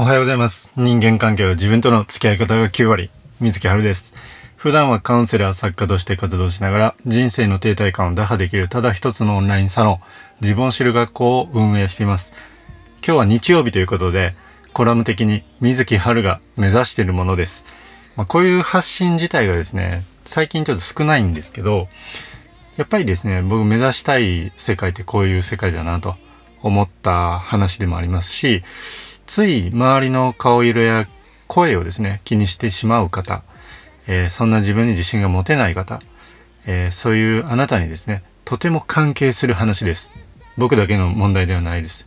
おはようございます。人間関係は自分との付き合い方が9割。水木春です。普段はカウンセラー作家として活動しながら人生の停滞感を打破できるただ一つのオンラインサロン、自分を知る学校を運営しています。今日は日曜日ということで、コラム的に水木春が目指しているものです。まあ、こういう発信自体がですね、最近ちょっと少ないんですけど、やっぱりですね、僕目指したい世界ってこういう世界だなと思った話でもありますし、つい周りの顔色や声をですね、気にしてしまう方、えーそんな自分に自信が持てない方、えーそういうあなたにですね、とても関係する話です。僕だけの問題ではないです。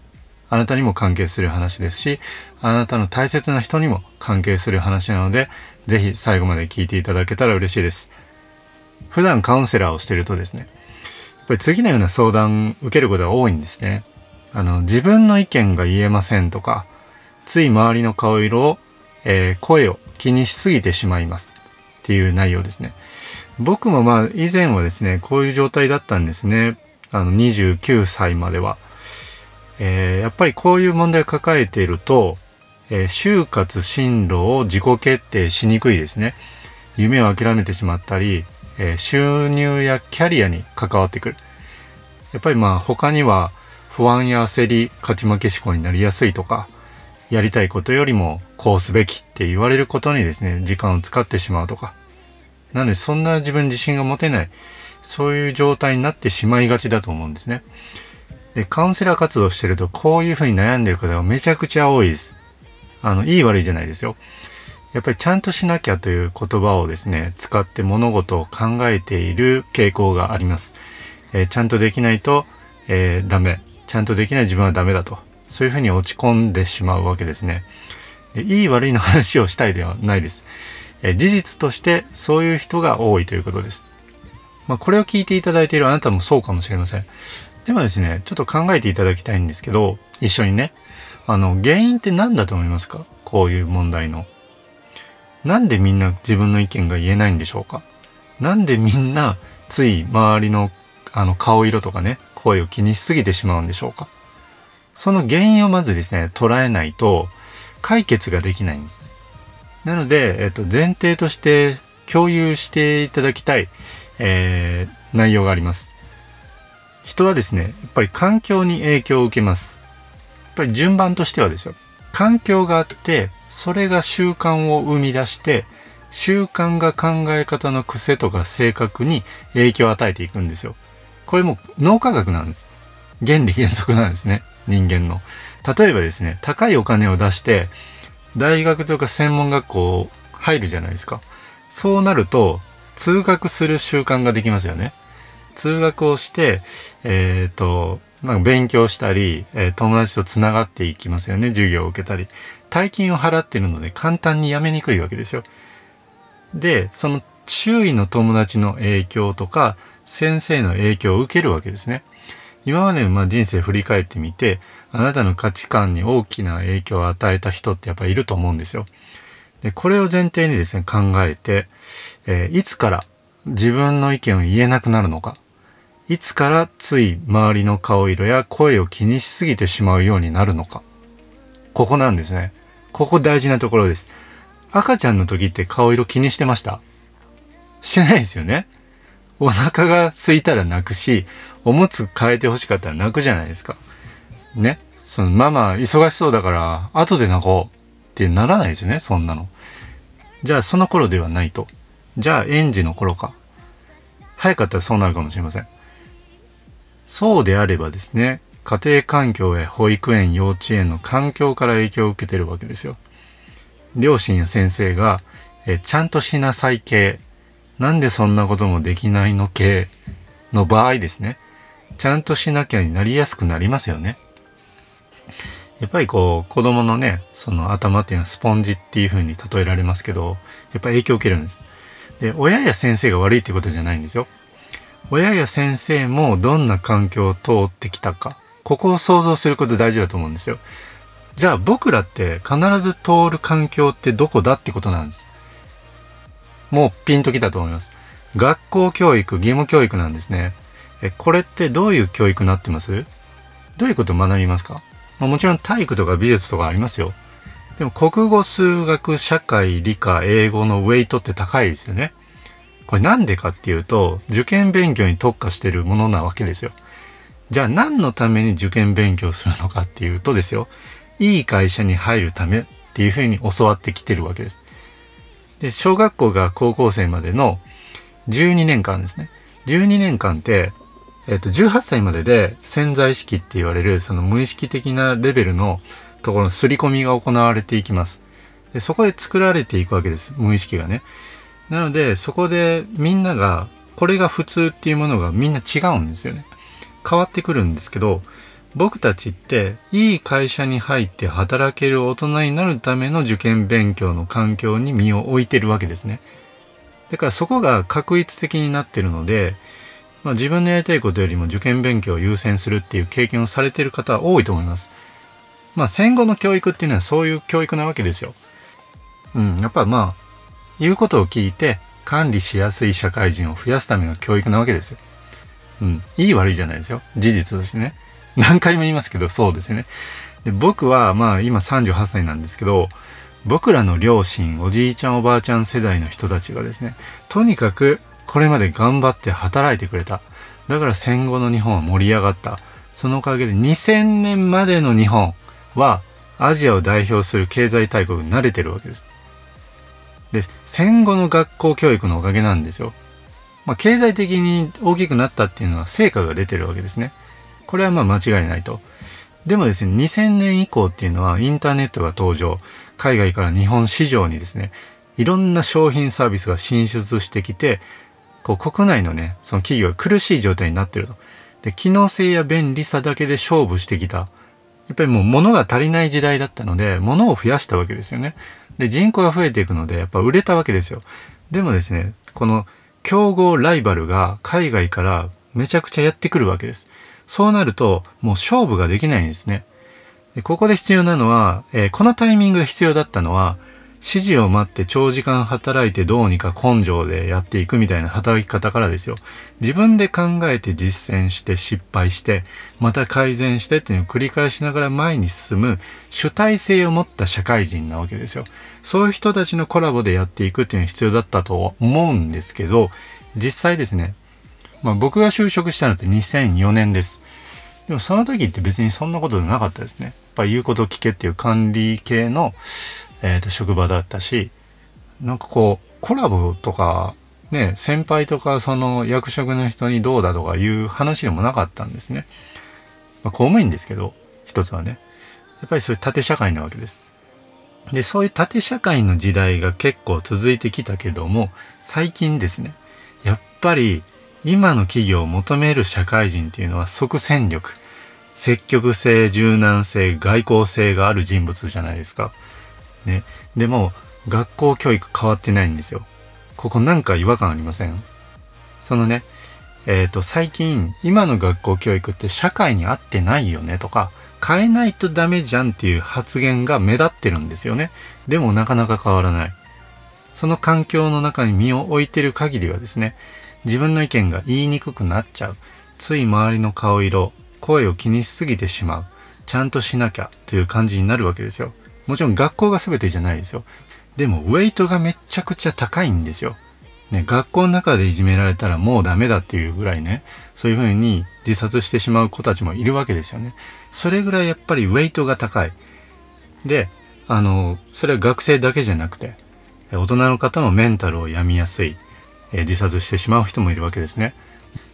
あなたにも関係する話ですし、あなたの大切な人にも関係する話なので、ぜひ最後まで聞いていただけたら嬉しいです。普段カウンセラーをしてるとですね、やっぱり次のような相談受けることが多いんですね。あの、自分の意見が言えませんとか、つい周りの顔色を、えー声を気にしすぎてしまいますっていう内容ですね。僕もまあ以前はですね、こういう状態だったんですね。あの29歳までは。えーやっぱりこういう問題を抱えていると、えー就活進路を自己決定しにくいですね。夢を諦めてしまったり、えー収入やキャリアに関わってくる。やっぱりまあ他には不安や焦り、勝ち負け思考になりやすいとか、やりたいことよりもこうすべきって言われることにですね、時間を使ってしまうとか。なのでそんな自分自信が持てない、そういう状態になってしまいがちだと思うんですね。で、カウンセラー活動してるとこういうふうに悩んでる方がめちゃくちゃ多いです。あの、いい悪いじゃないですよ。やっぱりちゃんとしなきゃという言葉をですね、使って物事を考えている傾向があります。えーちゃんとできないと、えーダメ。ちゃんとできない自分はダメだと。そういうふうに落ち込んでしまうわけですね。でいい悪いの話をしたいではないです。え事実としてそういう人が多いということです。まあ、これを聞いていただいているあなたもそうかもしれません。でもですね、ちょっと考えていただきたいんですけど、一緒にね、あの、原因って何だと思いますか？こういう問題の。なんでみんな自分の意見が言えないんでしょうか？なんでみんなつい周りのあの顔色とかね、声を気にしすぎてしまうんでしょうか？その原因をまずですね、捉えないと解決ができないんです。なので、えっと、前提として共有していただきたい、えー内容があります。人はですね、やっぱり環境に影響を受けます。やっぱり順番としてはですよ。環境があって、それが習慣を生み出して、習慣が考え方の癖とか性格に影響を与えていくんですよ。これも脳科学なんです。原理原則なんですね。人間の。例えばですね、高いお金を出して、大学とか専門学校入るじゃないですか。そうなると、通学する習慣ができますよね。通学をして、えっ、と、なんか勉強したり、えー友達とつながっていきますよね。授業を受けたり。大金を払ってるので簡単に辞めにくいわけですよ。で、その周囲の友達の影響とか、先生の影響を受けるわけですね。今までのま人生振り返ってみて、あなたの価値観に大きな影響を与えた人ってやっぱいると思うんですよ。で、これを前提にですね、考えて、えーいつから自分の意見を言えなくなるのか。いつからつい周りの顔色や声を気にしすぎてしまうようになるのか。ここなんですね。ここ大事なところです。赤ちゃんの時って顔色気にしてました？してないですよね。お腹が空いたら泣くし、おむつ変えて欲しかったら泣くじゃないですか。ね。そのママ忙しそうだから後で泣こうってならないですね、そんなの。じゃあその頃ではないと。じゃあ園児の頃か。早かったらそうなるかもしれません。そうであればですね、家庭環境や保育園、幼稚園の環境から影響を受けてるわけですよ。両親や先生が、えちゃんとしなさい系、なんでそんなこともできないの系の場合ですね、ちゃんとしなきゃになりやすくなりますよね。やっぱりこう子供のね、その頭っていうのはスポンジっていう風に例えられますけど、やっぱ影響を受けるんです。で、親や先生が悪いってことじゃないんですよ。親や先生もどんな環境を通ってきたか、ここを想像すること大事だと思うんですよ。じゃあ僕らって必ず通る環境ってどこだってことなんです。もうピンときたと思います。学校教育、義務教育なんですね。え、これってどういう教育になってます？どういうことを学びますか、まあ、もちろん体育とか美術とかありますよ。でも国語、数学、社会、理科、英語のウェイトって高いですよね。これなんでかっていうと、受験勉強に特化してるものなわけですよ。じゃあ何のために受験勉強するのかっていうとですよ、いい会社に入るためっていうふうに教わってきてるわけです。で、小学校が高校生までの12年間ですね。12年間って、えっ、と、18歳までで潜在意識って言われる、その無意識的なレベルのところの刷り込みが行われていきます。でそこで作られていくわけです。無意識がね。なので、そこでみんなが、これが普通っていうものがみんな違うんですよね。変わってくるんですけど、僕たちっていい会社に入って働ける大人になるための受験勉強の環境に身を置いてるわけですね。だからそこが確一的になってるので、まあ、自分のやりたいことよりも受験勉強を優先するっていう経験をされてる方は多いと思います。まあ戦後の教育っていうのはそういう教育なわけですよ。うん、やっぱまあ、言うことを聞いて管理しやすい社会人を増やすための教育なわけですよ。うん、いい悪いじゃないですよ。事実としてね。何回も言いますけど、そうですね。で僕はまあ今38歳なんですけど、僕らの両親、おじいちゃんおばあちゃん世代の人たちがですね、とにかくこれまで頑張って働いてくれた。だから戦後の日本は盛り上がった。そのおかげで2000年までの日本はアジアを代表する経済大国に慣れてるわけです。で、戦後の学校教育のおかげなんですよ。まあ、経済的に大きくなったっていうのは成果が出てるわけですね。これはまあ間違いないと。でもですね、2000年以降っていうのはインターネットが登場、海外から日本市場にですね、いろんな商品サービスが進出してきて、こう国内のね、その企業が苦しい状態になってると。で、機能性や便利さだけで勝負してきた。やっぱりもう物が足りない時代だったので、物を増やしたわけですよね。で、人口が増えていくので、やっぱ売れたわけですよ。でもですね、この競合ライバルが海外からめちゃくちゃやってくるわけです。そうなると、もう勝負ができないんですね。でここで必要なのは、えー、このタイミングで必要だったのは、指示を待って長時間働いてどうにか根性でやっていくみたいな働き方からですよ。自分で考えて実践して失敗して、また改善してっていうのを繰り返しながら前に進む主体性を持った社会人なわけですよ。そういう人たちのコラボでやっていくっていうのが必要だったと思うんですけど、実際ですね、まあ僕が就職したのって2004年です。でもその時って別にそんなことなかったですね。やっぱ言うことを聞けっていう管理系のえー、と職場だったしなんかこうコラボとかね先輩とかその役職の人にどうだとかいう話でもなかったんですね。まあ、公務員ですけど一つはねやっぱりそういう縦社会なわけです。でそういう縦社会の時代が結構続いてきたけども最近ですねやっぱり今の企業を求める社会人っていうのは即戦力積極性柔軟性外交性がある人物じゃないですか。ね。でも、学校教育変わってないんですよ。ここなんか違和感ありません？そのね、えっ、ー、と、最近、今の学校教育って社会に合ってないよねとか、変えないとダメじゃんっていう発言が目立ってるんですよね。でもなかなか変わらない。その環境の中に身を置いてる限りはですね、自分の意見が言いにくくなっちゃう。つい周りの顔色、声を気にしすぎてしまう。ちゃんとしなきゃという感じになるわけですよ。もちろん学校が全てじゃないですよ。でも、ウェイトがめちゃくちゃ高いんですよ。ね、学校の中でいじめられたらもうダメだっていうぐらいね、そういうふうに自殺してしまう子たちもいるわけですよね。それぐらいやっぱりウェイトが高い。で、あの、それは学生だけじゃなくて、大人の方もメンタルを病みやすい、え自殺してしまう人もいるわけですね。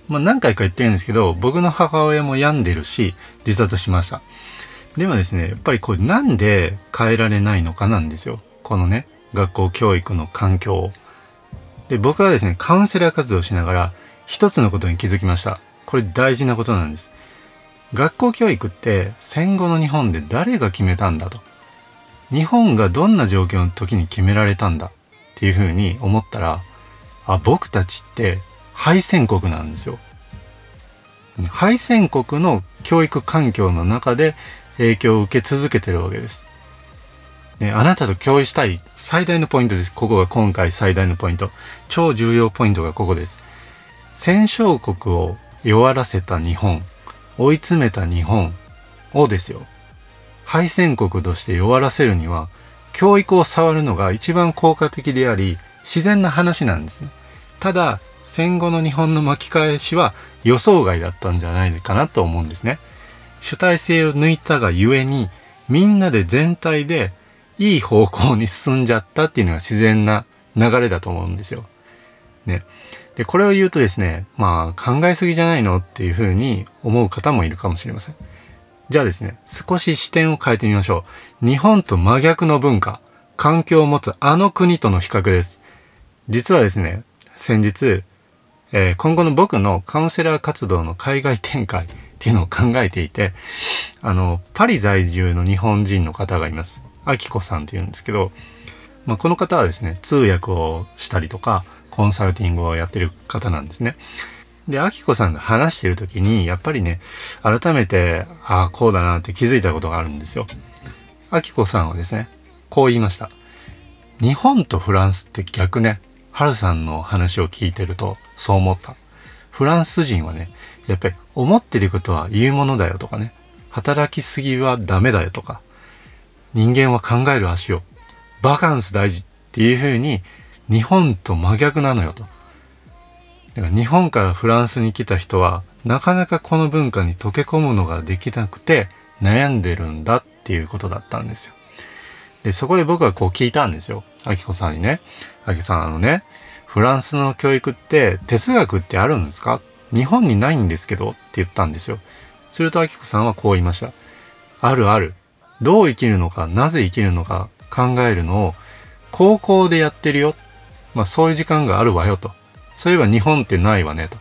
まあ何回か言ってるんですけど、僕の母親も病んでるし、自殺しました。でもですね、やっぱりこれなんで変えられないのかなんですよ。このね、学校教育の環境を。で、僕はですね、カウンセラー活動しながら一つのことに気づきました。これ大事なことなんです。学校教育って戦後の日本で誰が決めたんだと。日本がどんな状況の時に決められたんだっていうふうに思ったら、あ、僕たちって敗戦国なんですよ。敗戦国の教育環境の中で影響を受け続けてるわけです。ね、あなたと共有したい最大のポイントです。ここが今回最大のポイント。超重要ポイントがここです。戦勝国を弱らせた日本、追い詰めた日本をですよ。敗戦国として弱らせるには、教育を触るのが一番効果的であり自然な話なんですねただ戦後の日本の巻き返しは予想外だったんじゃないかなと思うんですね主体性を抜いたがゆえにみんなで全体でいい方向に進んじゃったっていうのが自然な流れだと思うんですよ。ね。で、これを言うとですね、まあ考えすぎじゃないのっていうふうに思う方もいるかもしれません。じゃあですね、少し視点を変えてみましょう。日本と真逆の文化、環境を持つあの国との比較です。実はですね、先日、えー、今後の僕のカウンセラー活動の海外展開っていうのを考えていて、あの、パリ在住の日本人の方がいます。あきこさんっていうんですけど、まあ、この方はですね、通訳をしたりとか、コンサルティングをやってる方なんですね。で、あきこさんが話してる時に、やっぱりね、改めて、ああ、こうだなって気づいたことがあるんですよ。あきこさんはですね、こう言いました。日本とフランスって逆ね、ハルさんの話を聞いてるとそう思った。フランス人はね、やっぱり思ってることは言うものだよとかね、働きすぎはダメだよとか、人間は考える足を、バカンス大事っていう風に日本と真逆なのよと。だから日本からフランスに来た人はなかなかこの文化に溶け込むのができなくて悩んでるんだっていうことだったんですよ。で、そこで僕はこう聞いたんですよ。あきこさんにね。あきさん、あのね、フランスの教育って哲学ってあるんですか？日本にないんですけどって言ったんですよ。するとあきこさんはこう言いました。あるある。どう生きるのか、なぜ生きるのか考えるのを高校でやってるよ。まあそういう時間があるわよと。そういえば日本ってないわねと。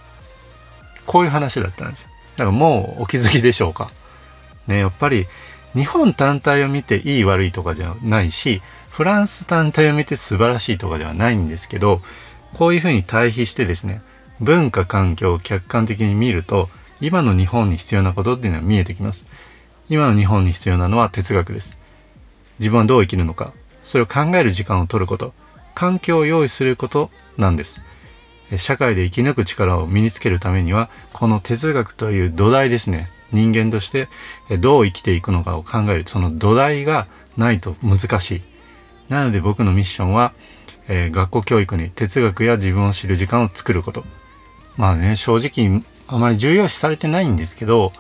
こういう話だったんですよ。だからもうお気づきでしょうか。ね、やっぱり日本単体を見ていい悪いとかじゃないし、フランス単体を見て素晴らしいとかではないんですけど、こういうふうに対比してですね、文化環境を客観的に見ると、今の日本に必要なことっていうのは見えてきます。今の日本に必要なのは哲学です。自分はどう生きるのか、それを考える時間を取ること、環境を用意することなんです。社会で生き抜く力を身につけるためには、この哲学という土台ですね。人間としてどう生きていくのかを考える、その土台がないと難しい。なので僕のミッションは、えー、学校教育に哲学や自分を知る時間を作ること。まあね、正直あまり重要視されてないんですけど、やっ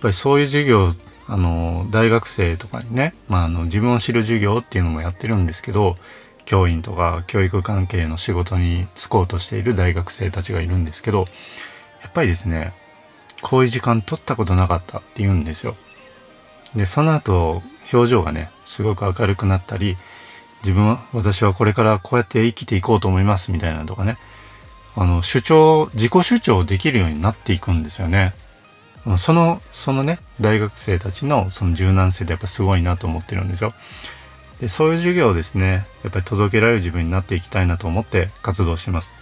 ぱりそういう授業、あの、大学生とかにね、まあ、あの、自分を知る授業っていうのもやってるんですけど、教員とか教育関係の仕事に就こうとしている大学生たちがいるんですけど、やっぱりですね、こういう時間取ったことなかったって言うんですよ。で、その後、表情がね、すごく明るくなったり、自分は、私はこれからこうやって生きていこうと思いますみたいなとかね、あの、主張、自己主張できるようになっていくんですよね。その、そのね、大学生たちのその柔軟性ってやっぱすごいなと思ってるんですよ。で、そういう授業をですね、やっぱり届けられる自分になっていきたいなと思って活動してます。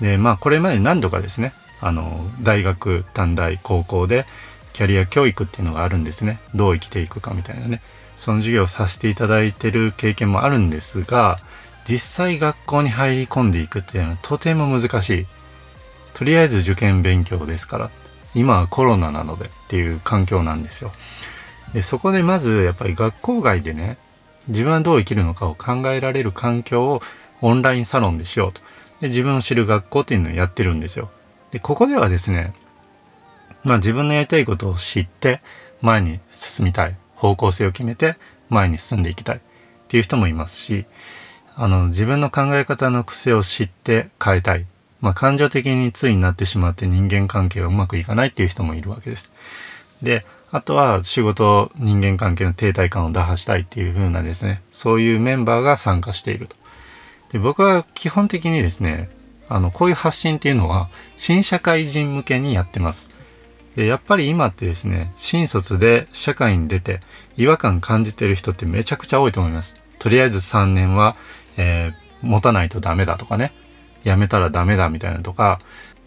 で、まあこれまで何度かですね、あの、大学、短大、高校でキャリア教育っていうのがあるんですね。どう生きていくかみたいなね。その授業をさせていただいてる経験もあるんですが、実際学校に入り込んでいくっていうのはとても難しい。とりあえず受験勉強ですから。今はコロナなのでっていう環境なんですよ。でそこでまずやっぱり学校外でね、自分はどう生きるのかを考えられる環境をオンラインサロンでしようと。で自分を知る学校っていうのをやってるんですよ。で、ここではですね、まあ自分のやりたいことを知って前に進みたい。方向性を決めて前に進んでいきたいっていう人もいますし、あの自分の考え方の癖を知って変えたい。まあ感情的についになってしまって人間関係がうまくいかないっていう人もいるわけです。で、あとは仕事、人間関係の停滞感を打破したいっていう風なですね、そういうメンバーが参加していると。で、僕は基本的にですね、あの、こういう発信っていうのは新社会人向けにやってます。で、やっぱり今ってですね、新卒で社会に出て違和感感じてる人ってめちゃくちゃ多いと思います。とりあえず3年は、えー、持たないとダメだとかね、辞めたらダメだみたいなとか、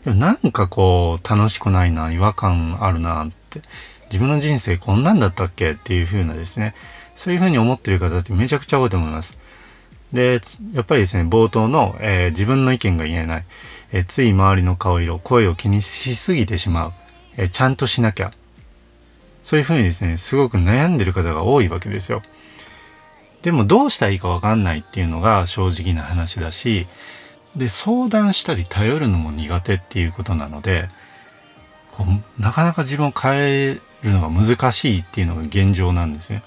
でもなんかこう楽しくないな、違和感あるなって、自分の人生こんなんだったっけっていう風なですね、そういう風に思ってる方ってめちゃくちゃ多いと思います。で、やっぱりですね、冒頭の、えー、自分の意見が言えない、えー、つい周りの顔色、声を気にしすぎてしまう。えちゃんとしなきゃ。そういうふうにですね、すごく悩んでる方が多いわけですよ。でもどうしたらいいかわかんないっていうのが正直な話だしで相談したり頼るのも苦手っていうことなのでこうなかなか自分を変えるのが難しいっていうのが現状なんですね。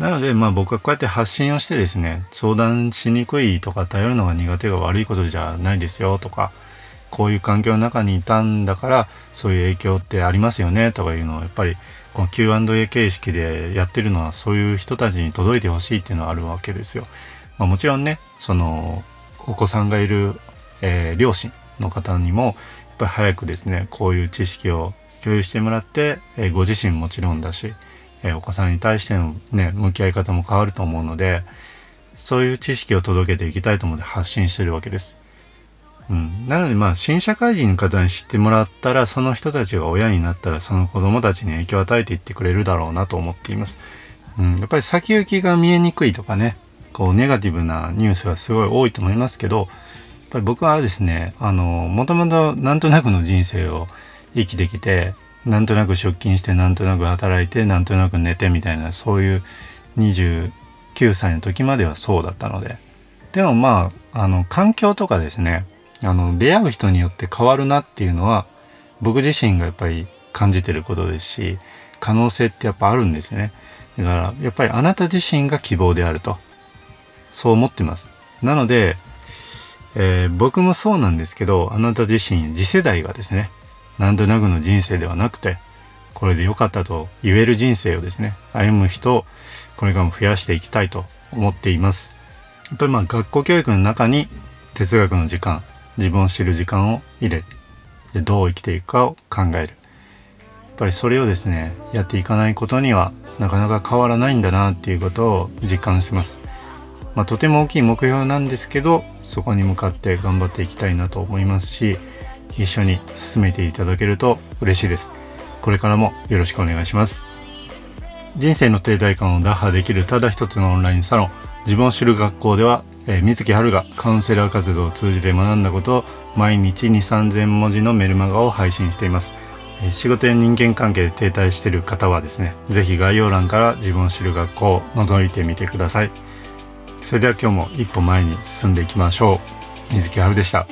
なのでまあ僕はこうやって発信をしてですね相談しにくいとか頼るのが苦手が悪いことじゃないですよとかこういう環境の中にいたんだからそういう影響ってありますよねとかいうのをやっぱりこの Q&A 形式でやってるのはそういう人たちに届いてほしいっていうのはあるわけですよ。まあ、もちろんねそのお子さんがいる、えー、両親の方にもやっぱり早くですねこういう知識を共有してもらって、えー、ご自身もちろんだし、えー、お子さんに対してのね向き合い方も変わると思うのでそういう知識を届けていきたいと思って発信してるわけです。うん、なのでまあ新社会人の方に知ってもらったらその人たちが親になったらその子供たちに影響を与えていってくれるだろうなと思っています。うん、やっぱり先行きが見えにくいとかねこうネガティブなニュースがすごい多いと思いますけどやっぱり僕はですねあのもともとなんとなくの人生を生きてきてなんとなく出勤してなんとなく働いてなんとなく寝てみたいなそういう29歳の時まではそうだったので。でもまああの環境とかですねあの出会う人によって変わるなっていうのは僕自身がやっぱり感じてることですし可能性ってやっぱあるんですね。だからやっぱりあなた自身が希望であると。そう思ってます。なので、えー、僕もそうなんですけどあなた自身次世代がですねなんとなくの人生ではなくてこれで良かったと言える人生をですね歩む人をこれからも増やしていきたいと思っています。やっぱりまあ学校教育の中に哲学の時間自分を知る時間を入れでどう生きていくかを考える。やっぱりそれをですねやっていかないことにはなかなか変わらないんだなっていうことを実感します、まあ、とても大きい目標なんですけどそこに向かって頑張っていきたいなと思いますし一緒に進めていただけると嬉しいですこれからもよろしくお願いします人生の停滞感を打破できるただ一つのオンラインサロン自分を知る学校ではえー、水木春がカウンセラー活動を通じて学んだことを毎日2、3000文字のメルマガを配信しています。えー、仕事や人間関係で停滞している方はですね、是非概要欄から自分を知る学校を覗いてみてください。それでは今日も一歩前に進んでいきましょう。水木春でした。